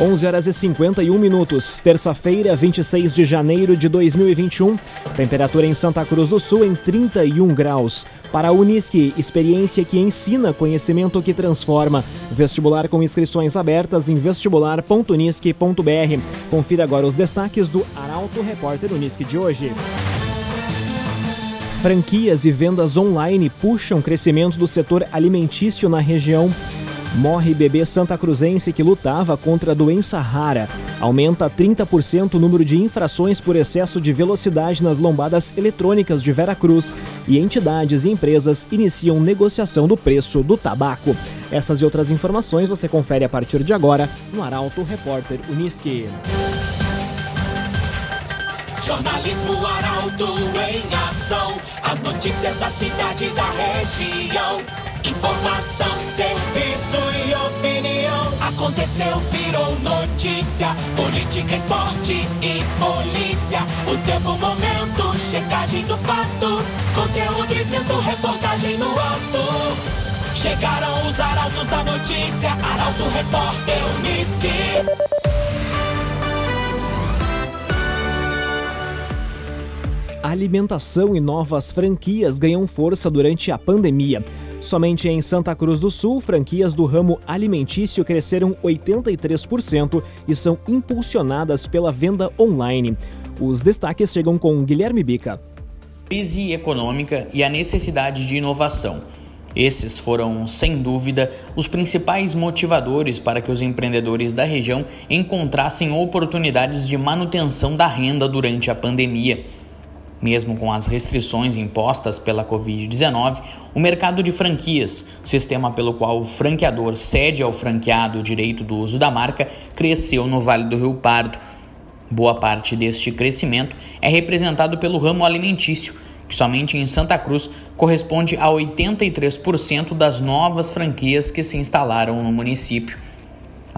11 horas e 51 minutos, terça-feira, 26 de janeiro de 2021. Temperatura em Santa Cruz do Sul em 31 graus. Para a Unisque, experiência que ensina, conhecimento que transforma. Vestibular com inscrições abertas em vestibular.unisque.br. Confira agora os destaques do Arauto Repórter Unisque de hoje. Franquias e vendas online puxam crescimento do setor alimentício na região. Morre bebê santa cruzense que lutava contra a doença rara. Aumenta 30% o número de infrações por excesso de velocidade nas lombadas eletrônicas de Vera Cruz. E entidades e empresas iniciam negociação do preço do tabaco. Essas e outras informações você confere a partir de agora no Arauto Repórter Uniski. Jornalismo Arauto em ação. As notícias da cidade e da região. Informação, serviço e opinião. Aconteceu, virou notícia. Política, esporte e polícia. O tempo, momento, checagem do fato. Conteúdo dizendo, reportagem no ato. Chegaram os arautos da notícia. Arauto, repórter, Uniski. alimentação e novas franquias ganham força durante a pandemia. Somente em Santa Cruz do Sul, franquias do ramo alimentício cresceram 83% e são impulsionadas pela venda online. Os destaques chegam com Guilherme Bica. Crise econômica e a necessidade de inovação. Esses foram, sem dúvida, os principais motivadores para que os empreendedores da região encontrassem oportunidades de manutenção da renda durante a pandemia. Mesmo com as restrições impostas pela Covid-19, o mercado de franquias, sistema pelo qual o franqueador cede ao franqueado o direito do uso da marca, cresceu no Vale do Rio Pardo. Boa parte deste crescimento é representado pelo ramo alimentício, que somente em Santa Cruz corresponde a 83% das novas franquias que se instalaram no município.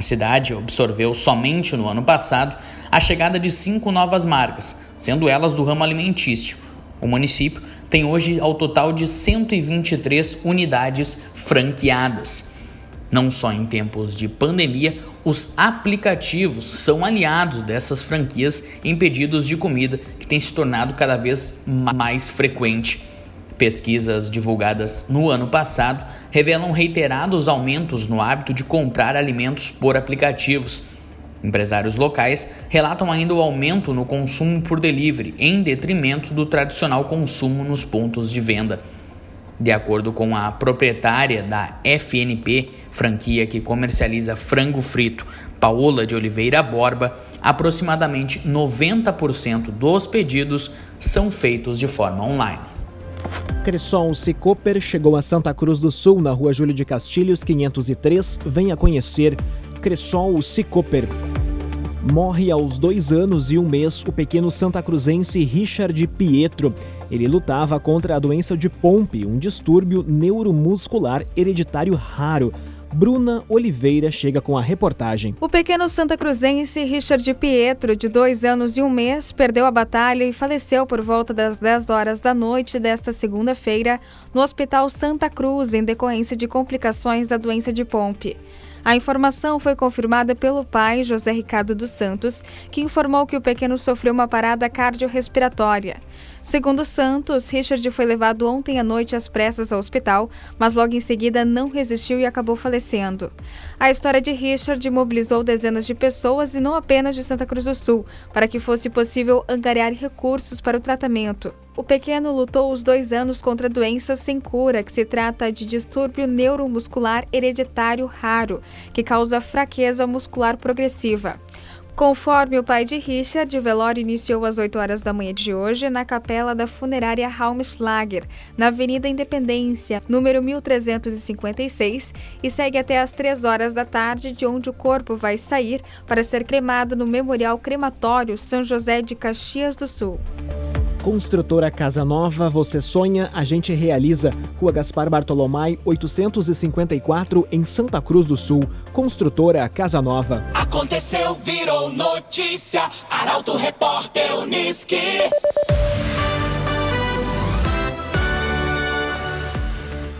A cidade absorveu somente no ano passado a chegada de cinco novas marcas, sendo elas do ramo alimentício. O município tem hoje ao total de 123 unidades franqueadas. Não só em tempos de pandemia, os aplicativos são aliados dessas franquias em pedidos de comida que tem se tornado cada vez mais frequente. Pesquisas divulgadas no ano passado revelam reiterados aumentos no hábito de comprar alimentos por aplicativos. Empresários locais relatam ainda o aumento no consumo por delivery, em detrimento do tradicional consumo nos pontos de venda. De acordo com a proprietária da FNP, franquia que comercializa frango frito, Paola de Oliveira Borba, aproximadamente 90% dos pedidos são feitos de forma online. Cressol Cicoper chegou a Santa Cruz do Sul, na rua Júlio de Castilhos, 503. Venha conhecer Cressol Cicoper. Morre aos dois anos e um mês o pequeno santa cruzense Richard Pietro. Ele lutava contra a doença de Pompe, um distúrbio neuromuscular hereditário raro. Bruna Oliveira chega com a reportagem. O pequeno Santa Cruzense Richard Pietro, de dois anos e um mês, perdeu a batalha e faleceu por volta das 10 horas da noite desta segunda-feira no Hospital Santa Cruz, em decorrência de complicações da doença de Pompe. A informação foi confirmada pelo pai, José Ricardo dos Santos, que informou que o pequeno sofreu uma parada cardiorrespiratória. Segundo Santos, Richard foi levado ontem à noite às pressas ao hospital, mas logo em seguida não resistiu e acabou falecendo. A história de Richard mobilizou dezenas de pessoas e não apenas de Santa Cruz do Sul, para que fosse possível angariar recursos para o tratamento. O pequeno lutou os dois anos contra doenças sem cura, que se trata de distúrbio neuromuscular hereditário raro, que causa fraqueza muscular progressiva. Conforme o pai de Richard, o velório iniciou às 8 horas da manhã de hoje na capela da funerária Raumschlager, na Avenida Independência, número 1356, e segue até às 3 horas da tarde, de onde o corpo vai sair para ser cremado no Memorial Crematório São José de Caxias do Sul. Construtora Casa Nova, você sonha, a gente realiza. Rua Gaspar Bartolomai, 854, em Santa Cruz do Sul. Construtora Casa Nova. Aconteceu, virou notícia. Arauto Repórter Uniski.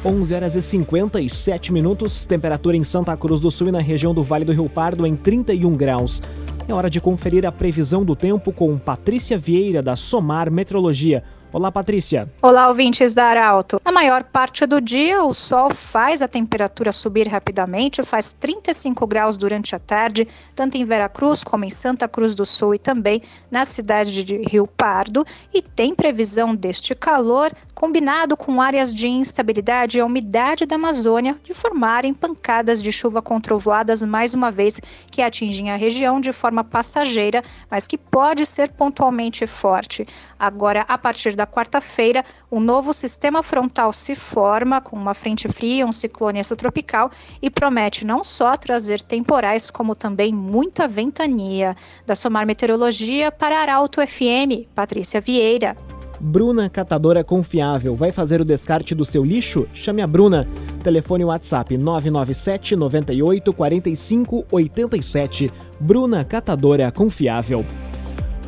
11 horas e 57 minutos, temperatura em Santa Cruz do Sul e na região do Vale do Rio Pardo em 31 graus. É hora de conferir a previsão do tempo com Patrícia Vieira da Somar Metrologia. Olá, Patrícia. Olá, ouvintes da Arauto. Na maior parte do dia, o sol faz a temperatura subir rapidamente, faz 35 graus durante a tarde, tanto em Veracruz como em Santa Cruz do Sul e também na cidade de Rio Pardo, e tem previsão deste calor combinado com áreas de instabilidade e umidade da Amazônia de formarem pancadas de chuva com trovoadas mais uma vez que atingem a região de forma passageira, mas que pode ser pontualmente forte. Agora, a partir da quarta-feira, um novo sistema frontal se forma com uma frente fria, um ciclone extratropical e promete não só trazer temporais, como também muita ventania. Da Somar Meteorologia para Arauto FM, Patrícia Vieira. Bruna Catadora Confiável. Vai fazer o descarte do seu lixo? Chame a Bruna. Telefone WhatsApp 997 98 45 87. Bruna Catadora Confiável.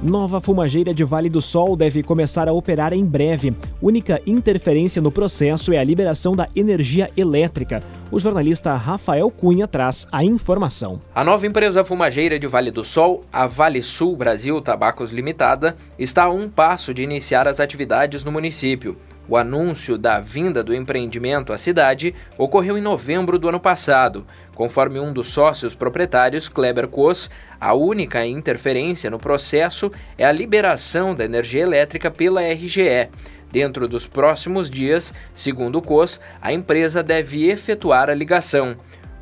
Nova fumageira de Vale do Sol deve começar a operar em breve. Única interferência no processo é a liberação da energia elétrica. O jornalista Rafael Cunha traz a informação. A nova empresa fumageira de Vale do Sol, a Vale Sul Brasil Tabacos Limitada, está a um passo de iniciar as atividades no município. O anúncio da vinda do empreendimento à cidade ocorreu em novembro do ano passado. Conforme um dos sócios proprietários, Kleber Kos, a única interferência no processo é a liberação da energia elétrica pela RGE. Dentro dos próximos dias, segundo o COS, a empresa deve efetuar a ligação.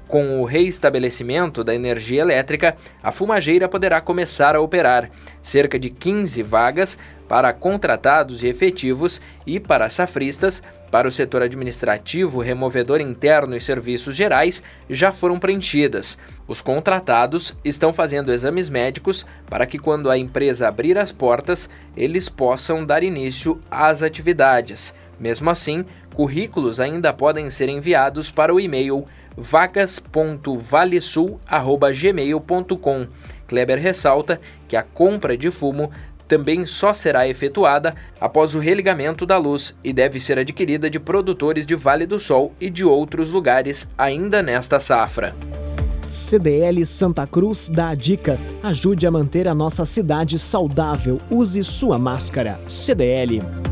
Com o reestabelecimento da energia elétrica, a fumageira poderá começar a operar. Cerca de 15 vagas para contratados e efetivos e para safristas, para o setor administrativo, removedor interno e serviços gerais já foram preenchidas. Os contratados estão fazendo exames médicos para que, quando a empresa abrir as portas, eles possam dar início às atividades. Mesmo assim, currículos ainda podem ser enviados para o e-mail vagas.valesul.gmail.com. Kleber ressalta que a compra de fumo também só será efetuada após o religamento da luz e deve ser adquirida de produtores de Vale do Sol e de outros lugares ainda nesta safra. CDL Santa Cruz dá a dica: ajude a manter a nossa cidade saudável. Use sua máscara. CDL.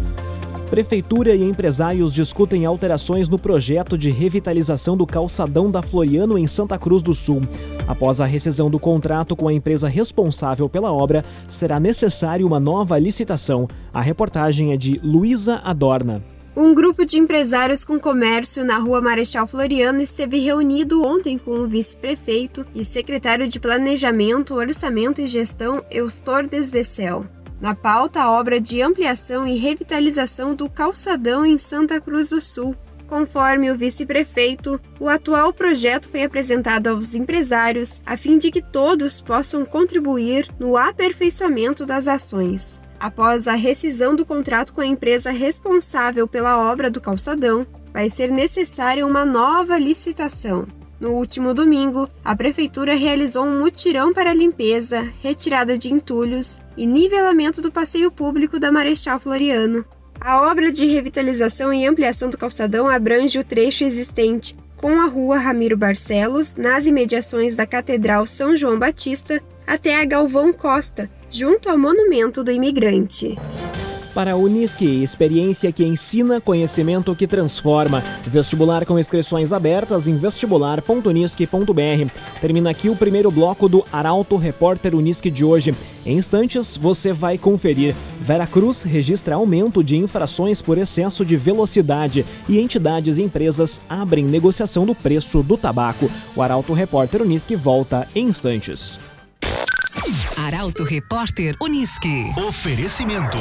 Prefeitura e empresários discutem alterações no projeto de revitalização do calçadão da Floriano em Santa Cruz do Sul. Após a rescisão do contrato com a empresa responsável pela obra, será necessária uma nova licitação. A reportagem é de Luísa Adorna. Um grupo de empresários com comércio na rua Marechal Floriano esteve reunido ontem com o vice-prefeito e secretário de Planejamento, Orçamento e Gestão, Eustor Desvecel. Na pauta, a obra de ampliação e revitalização do calçadão em Santa Cruz do Sul. Conforme o vice-prefeito, o atual projeto foi apresentado aos empresários a fim de que todos possam contribuir no aperfeiçoamento das ações. Após a rescisão do contrato com a empresa responsável pela obra do calçadão, vai ser necessária uma nova licitação. No último domingo, a Prefeitura realizou um mutirão para limpeza, retirada de entulhos e nivelamento do passeio público da Marechal Floriano. A obra de revitalização e ampliação do calçadão abrange o trecho existente, com a rua Ramiro Barcelos, nas imediações da Catedral São João Batista, até a Galvão Costa, junto ao Monumento do Imigrante. Para a Unisque, experiência que ensina, conhecimento que transforma. Vestibular com inscrições abertas em vestibular.unisque.br. Termina aqui o primeiro bloco do Arauto Repórter Unisque de hoje. Em instantes, você vai conferir. Veracruz registra aumento de infrações por excesso de velocidade e entidades e empresas abrem negociação do preço do tabaco. O Arauto Repórter Unisque volta em instantes. Arauto Repórter Unisque. Oferecimento.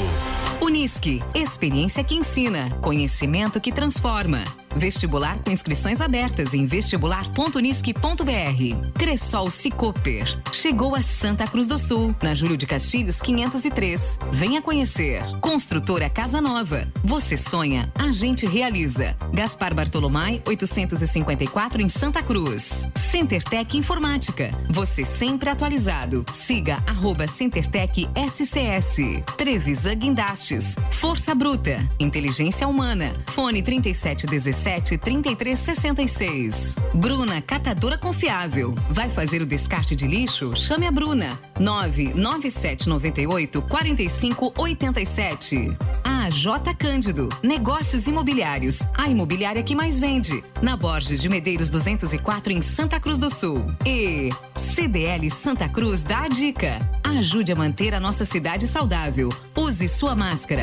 Unisque, experiência que ensina, conhecimento que transforma. Vestibular com inscrições abertas em vestibular.unisque.br. Cressol Cicoper. Chegou a Santa Cruz do Sul, na Júlio de Castilhos 503. Venha conhecer. Construtora Casa Nova. Você sonha, a gente realiza. Gaspar Bartolomai 854 em Santa Cruz. CenterTech Informática. Você sempre atualizado. Siga arroba CenterTech SCS. Trevisan Guindastes Força Bruta. Inteligência Humana. Fone 3717 3366. Bruna Catadora Confiável. Vai fazer o descarte de lixo? Chame a Bruna. 99798 4587. A J Cândido. Negócios imobiliários. A imobiliária que mais vende. Na Borges de Medeiros 204 em Santa Cruz do Sul. E CDL Santa Cruz dá a dica. Ajude a manter a nossa cidade saudável. Use sua máscara.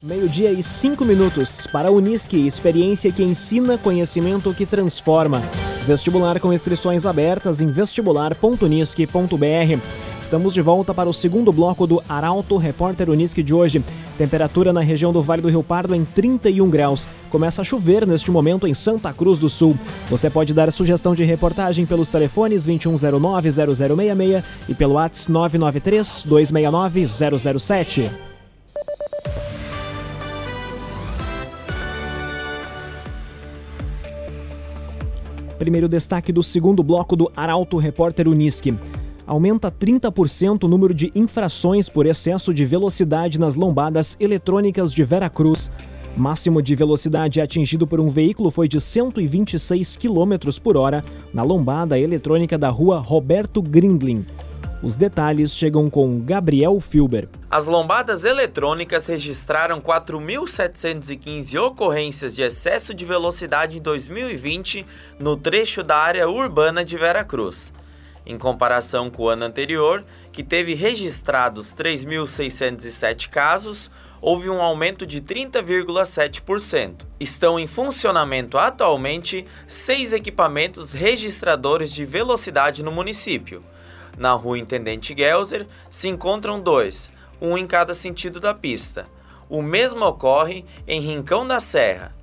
Meio-dia e cinco minutos para a Unisque, experiência que ensina, conhecimento que transforma. Vestibular com inscrições abertas em vestibular.unisque.br. Estamos de volta para o segundo bloco do Arauto Repórter Unisque de hoje. Temperatura na região do Vale do Rio Pardo em 31 graus. Começa a chover neste momento em Santa Cruz do Sul. Você pode dar sugestão de reportagem pelos telefones 2109-0066 e pelo WhatsApp 993-269-007. Primeiro destaque do segundo bloco do Arauto Repórter Unisque aumenta 30% o número de infrações por excesso de velocidade nas lombadas eletrônicas de Veracruz. Máximo de velocidade atingido por um veículo foi de 126 km por hora na lombada eletrônica da rua Roberto Grindlin. Os detalhes chegam com Gabriel Filber. As lombadas eletrônicas registraram 4.715 ocorrências de excesso de velocidade em 2020 no trecho da área urbana de Veracruz em comparação com o ano anterior, que teve registrados 3.607 casos, houve um aumento de 30,7%. Estão em funcionamento atualmente seis equipamentos registradores de velocidade no município. Na rua Intendente Gelser se encontram dois, um em cada sentido da pista. O mesmo ocorre em Rincão da Serra.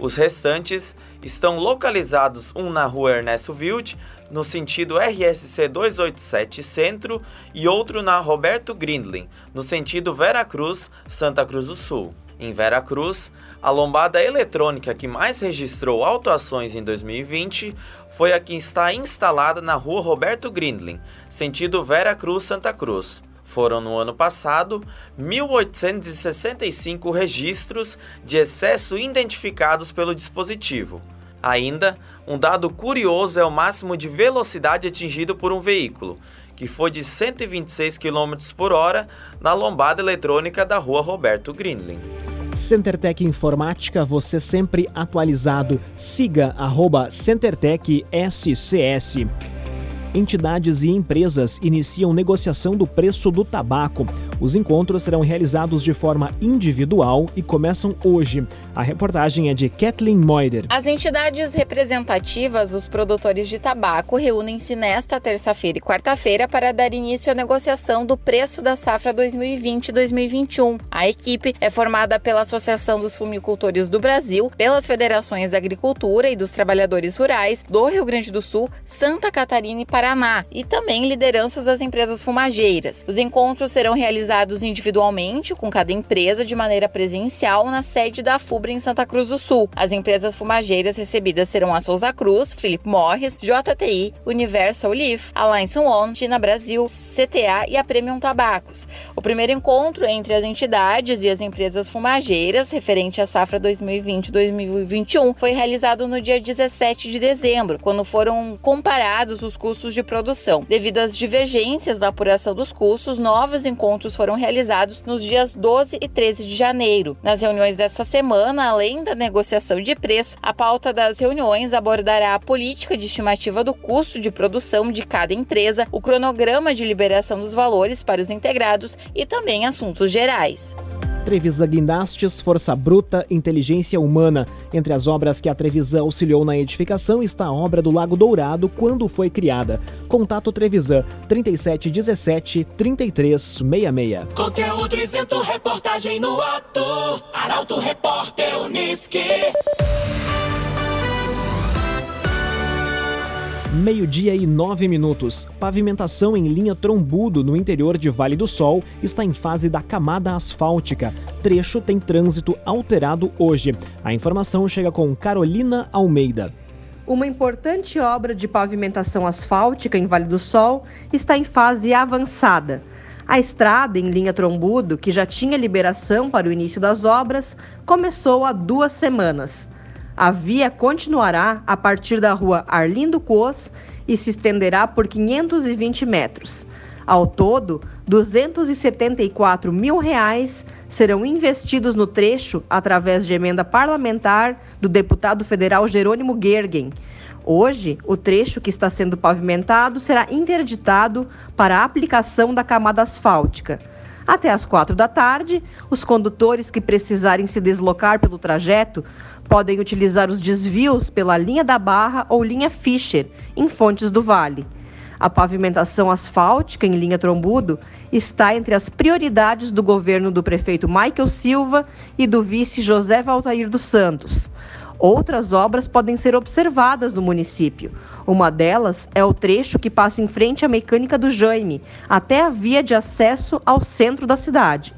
Os restantes estão localizados um na rua Ernesto Wild, no sentido RSC 287 Centro, e outro na Roberto Grindlin, no sentido Vera Cruz, Santa Cruz do Sul. Em Vera Cruz, a lombada eletrônica que mais registrou autuações em 2020 foi a que está instalada na rua Roberto Grindlin, sentido Vera Cruz, Santa Cruz. Foram no ano passado 1.865 registros de excesso identificados pelo dispositivo. Ainda, um dado curioso é o máximo de velocidade atingido por um veículo, que foi de 126 km por hora na lombada eletrônica da rua Roberto Grindlin. CenterTech Informática, você sempre atualizado. Siga arroba CenterTech SCS. Entidades e empresas iniciam negociação do preço do tabaco. Os encontros serão realizados de forma individual e começam hoje. A reportagem é de Kathleen Moider. As entidades representativas dos produtores de tabaco reúnem-se nesta terça-feira e quarta-feira para dar início à negociação do preço da safra 2020-2021. A equipe é formada pela Associação dos Fumicultores do Brasil, pelas Federações da Agricultura e dos Trabalhadores Rurais do Rio Grande do Sul, Santa Catarina e Paraná, e também lideranças das empresas fumageiras. Os encontros serão realizados individualmente, com cada empresa de maneira presencial na sede da FUBRA em Santa Cruz do Sul. As empresas fumageiras recebidas serão a Souza Cruz, Philip Morris, JTI, Universal Leaf, Alliance One, China Brasil, CTA e a Premium Tabacos. O primeiro encontro entre as entidades e as empresas fumageiras, referente à safra 2020-2021, foi realizado no dia 17 de dezembro, quando foram comparados os custos de produção. Devido às divergências da apuração dos custos, novos encontros foram realizados nos dias 12 e 13 de janeiro. Nas reuniões dessa semana, além da negociação de preço, a pauta das reuniões abordará a política de estimativa do custo de produção de cada empresa, o cronograma de liberação dos valores para os integrados e também assuntos gerais. Trevisa Guindastes, Força Bruta, Inteligência Humana. Entre as obras que a Trevisan auxiliou na edificação está a obra do Lago Dourado, quando foi criada. Contato Trevisan 3717 3366. Conteúdo isento, reportagem no ato. Arauto Repórter Uniski. Meio-dia e nove minutos. Pavimentação em linha trombudo no interior de Vale do Sol está em fase da camada asfáltica. Trecho tem trânsito alterado hoje. A informação chega com Carolina Almeida. Uma importante obra de pavimentação asfáltica em Vale do Sol está em fase avançada. A estrada em linha trombudo, que já tinha liberação para o início das obras, começou há duas semanas. A via continuará a partir da rua Arlindo Coas e se estenderá por 520 metros. Ao todo, 274 mil reais serão investidos no trecho através de emenda parlamentar do deputado federal Jerônimo Gergen. Hoje, o trecho que está sendo pavimentado será interditado para a aplicação da camada asfáltica. Até às quatro da tarde, os condutores que precisarem se deslocar pelo trajeto podem utilizar os desvios pela linha da Barra ou linha Fischer, em Fontes do Vale. A pavimentação asfáltica em linha trombudo está entre as prioridades do governo do prefeito Michael Silva e do vice José Valtair dos Santos. Outras obras podem ser observadas no município. Uma delas é o trecho que passa em frente à mecânica do Jaime, até a via de acesso ao centro da cidade.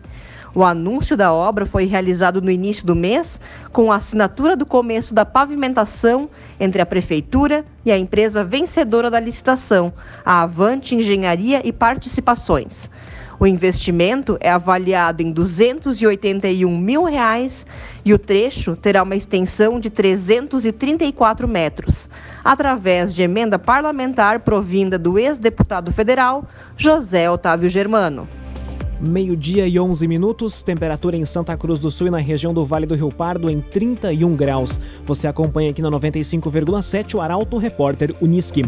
O anúncio da obra foi realizado no início do mês, com a assinatura do começo da pavimentação entre a Prefeitura e a empresa vencedora da licitação, a Avante Engenharia e Participações. O investimento é avaliado em 281 mil reais e o trecho terá uma extensão de 334 metros, através de emenda parlamentar provinda do ex-deputado federal José Otávio Germano. Meio-dia e 11 minutos, temperatura em Santa Cruz do Sul e na região do Vale do Rio Pardo em 31 graus. Você acompanha aqui na 95,7 o Arauto Repórter Uniski.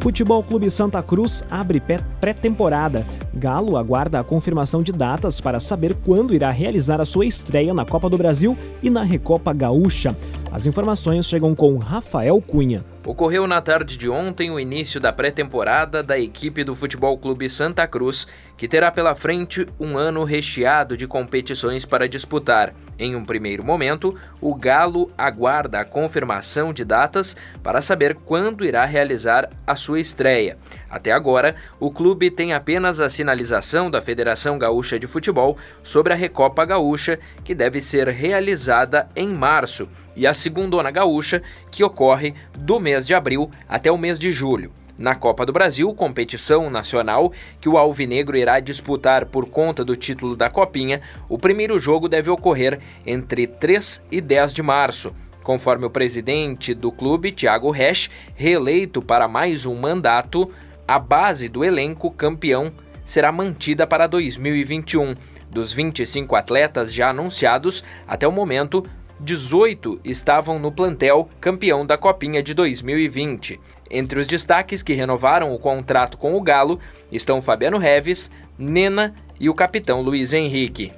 Futebol Clube Santa Cruz abre pré-temporada. Galo aguarda a confirmação de datas para saber quando irá realizar a sua estreia na Copa do Brasil e na Recopa Gaúcha. As informações chegam com Rafael Cunha. Ocorreu na tarde de ontem o início da pré-temporada da equipe do Futebol Clube Santa Cruz, que terá pela frente um ano recheado de competições para disputar. Em um primeiro momento, o Galo aguarda a confirmação de datas para saber quando irá realizar a sua estreia. Até agora, o clube tem apenas a sinalização da Federação Gaúcha de Futebol sobre a Recopa Gaúcha, que deve ser realizada em março, e a Segundona Gaúcha, que ocorre do mês de abril até o mês de julho. Na Copa do Brasil, competição nacional que o Alvinegro irá disputar por conta do título da Copinha, o primeiro jogo deve ocorrer entre 3 e 10 de março. Conforme o presidente do clube, Thiago Resch, reeleito para mais um mandato, a base do elenco campeão será mantida para 2021. Dos 25 atletas já anunciados, até o momento, 18 estavam no plantel campeão da Copinha de 2020. Entre os destaques que renovaram o contrato com o Galo estão Fabiano Reves, Nena e o capitão Luiz Henrique.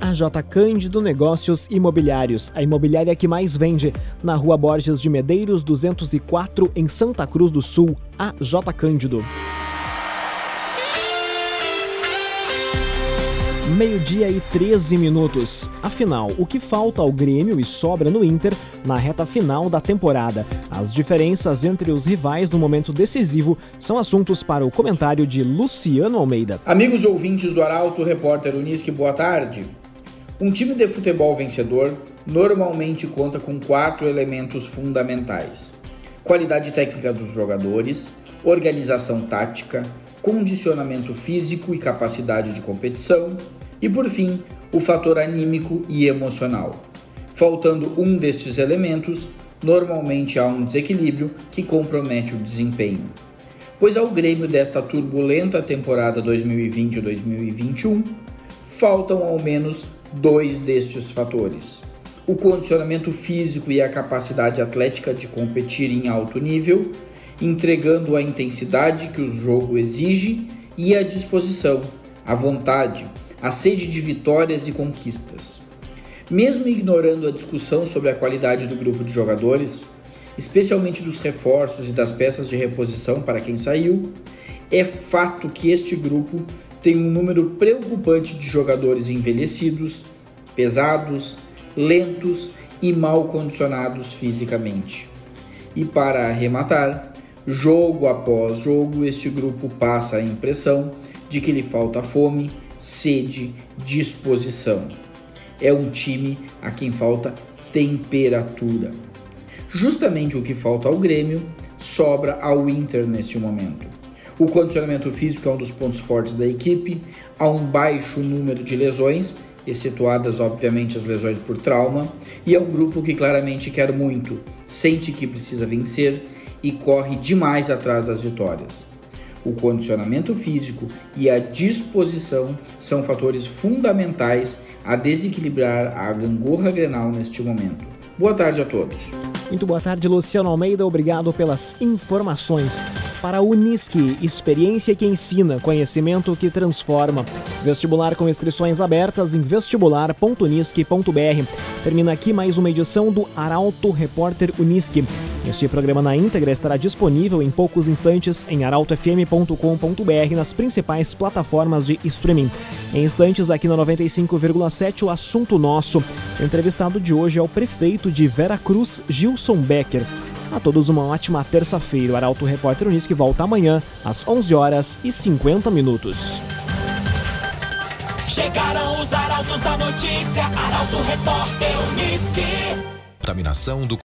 A J Cândido Negócios Imobiliários, a imobiliária que mais vende, na Rua Borges de Medeiros 204, em Santa Cruz do Sul. A J Cândido. Meio-dia e 13 minutos. Afinal, o que falta ao Grêmio e sobra no Inter na reta final da temporada? As diferenças entre os rivais no momento decisivo são assuntos para o comentário de Luciano Almeida. Amigos ouvintes do Arauto, repórter Unisque, boa tarde. Um time de futebol vencedor normalmente conta com quatro elementos fundamentais: qualidade técnica dos jogadores, organização tática, condicionamento físico e capacidade de competição, e por fim, o fator anímico e emocional. Faltando um destes elementos, normalmente há um desequilíbrio que compromete o desempenho. Pois ao Grêmio desta turbulenta temporada 2020-2021, faltam ao menos dois destes fatores: o condicionamento físico e a capacidade atlética de competir em alto nível, entregando a intensidade que o jogo exige e a disposição, a vontade, a sede de vitórias e conquistas. Mesmo ignorando a discussão sobre a qualidade do grupo de jogadores, especialmente dos reforços e das peças de reposição para quem saiu, é fato que este grupo tem um número preocupante de jogadores envelhecidos, pesados, lentos e mal condicionados fisicamente. E para arrematar, jogo após jogo, este grupo passa a impressão de que lhe falta fome, sede, disposição. É um time a quem falta temperatura. Justamente o que falta ao Grêmio sobra ao Inter neste momento O condicionamento físico é um dos pontos fortes da equipe, há um baixo número de lesões, excetuadas obviamente as lesões por trauma, e é um grupo que claramente quer muito, sente que precisa vencer e corre demais atrás das vitórias. O condicionamento físico e a disposição são fatores fundamentais a desequilibrar a gangorra grenal neste momento. Boa tarde a todos. Muito boa tarde, Luciano Almeida. Obrigado pelas informações. Para a Unisque, experiência que ensina, conhecimento que transforma. Vestibular com inscrições abertas em vestibular.unisque.br. Termina aqui mais uma edição do Arauto Repórter Unisque. Este programa na íntegra estará disponível em poucos instantes em arautofm.com.br nas principais plataformas de streaming. Em instantes, aqui na 95,7, o assunto nosso. O entrevistado de hoje é o prefeito de Veracruz, Gilson Becker. A todos uma ótima terça-feira. O Arauto Repórter Unisque volta amanhã às 11 horas e 50 minutos. Chegaram os arautos da notícia, Arauto Repórter Unisque. Contaminação do